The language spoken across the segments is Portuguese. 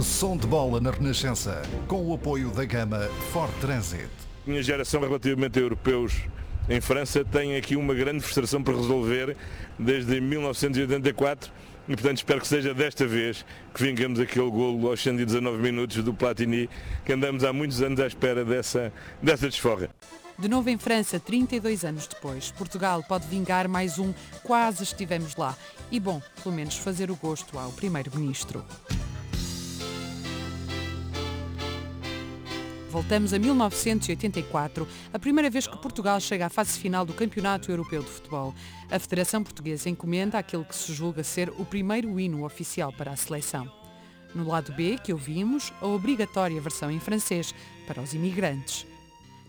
Som de bola na Renascença, com o apoio da gama Ford Transit. Minha geração relativamente a europeus em França tem aqui uma grande frustração para resolver desde 1984 e portanto espero que seja desta vez que vingamos aquele golo aos 119 minutos do Platini que andamos há muitos anos à espera dessa, dessa desforra. De novo em França, 32 anos depois, Portugal pode vingar mais um quase estivemos lá. E bom, pelo menos fazer o gosto ao primeiro-ministro. Voltamos a 1984, a primeira vez que Portugal chega à fase final do Campeonato Europeu de Futebol. A Federação Portuguesa encomenda aquele que se julga ser o primeiro hino oficial para a seleção. No lado B, que ouvimos, a obrigatória versão em francês para os imigrantes.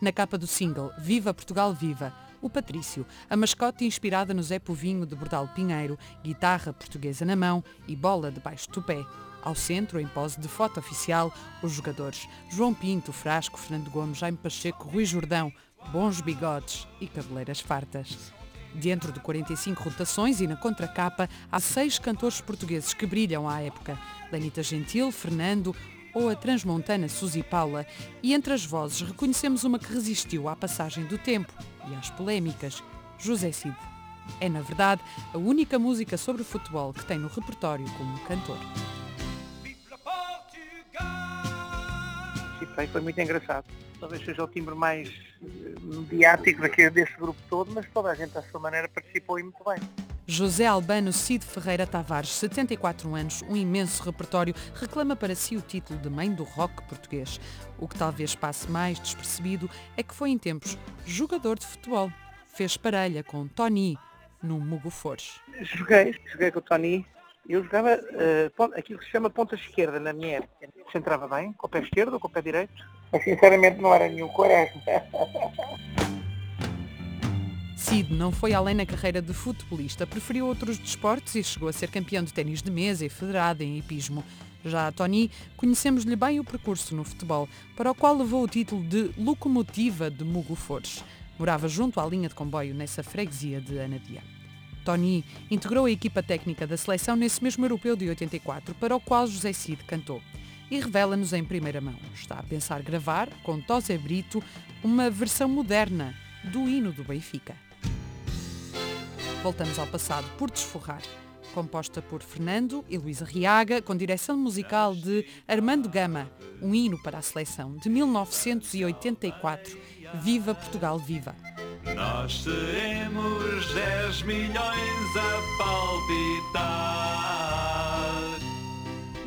Na capa do single Viva Portugal Viva, o Patrício, a mascote inspirada no Zé Povinho de Bordal Pinheiro, guitarra portuguesa na mão e bola debaixo do pé. Ao centro, em pose de foto oficial, os jogadores João Pinto, Frasco, Fernando Gomes, Jaime Pacheco, Rui Jordão, bons bigodes e cabeleiras fartas. Dentro de 45 rotações e na contracapa, há seis cantores portugueses que brilham à época. Lenita Gentil, Fernando ou a transmontana Suzy Paula. E entre as vozes reconhecemos uma que resistiu à passagem do tempo e às polémicas, José Cid. É, na verdade, a única música sobre futebol que tem no repertório como cantor. Foi muito engraçado. Talvez seja o timbre mais eh, mediático daqui, desse grupo todo, mas toda a gente à sua maneira participou e muito bem. José Albano Cid Ferreira Tavares, 74 anos, um imenso repertório, reclama para si o título de mãe do rock português. O que talvez passe mais despercebido é que foi em tempos jogador de futebol. Fez parelha com Tony no Mugo Fores. Joguei, joguei com o Tony. Eu jogava uh, aquilo que se chama ponta esquerda na minha época centrava bem, com o pé esquerdo ou com o pé direito. Mas sinceramente não era nenhum coragem. Cid não foi além na carreira de futebolista, preferiu outros desportos e chegou a ser campeão de ténis de mesa e federado em hipismo. Já a Tony, conhecemos-lhe bem o percurso no futebol, para o qual levou o título de locomotiva de Mugo Fores. Morava junto à linha de comboio nessa freguesia de Anadia. Tony integrou a equipa técnica da seleção nesse mesmo europeu de 84, para o qual José Cid cantou e revela-nos em primeira mão. Está a pensar gravar, com Tosé Brito, uma versão moderna do hino do Benfica. Voltamos ao passado por desforrar. Composta por Fernando e Luísa Riaga, com direção musical de Armando Gama, um hino para a seleção de 1984. Viva Portugal, viva! Nós seremos 10 milhões a palpitar.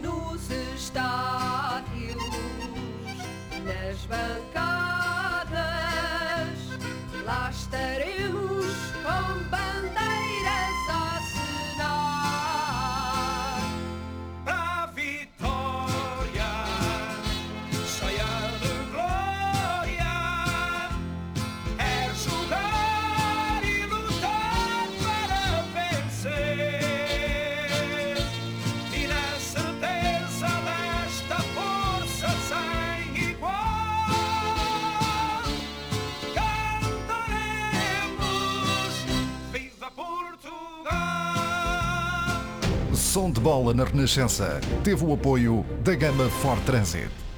Nos estádios, nas bancadas, Som de bola na Renascença teve o apoio da gama Ford Transit.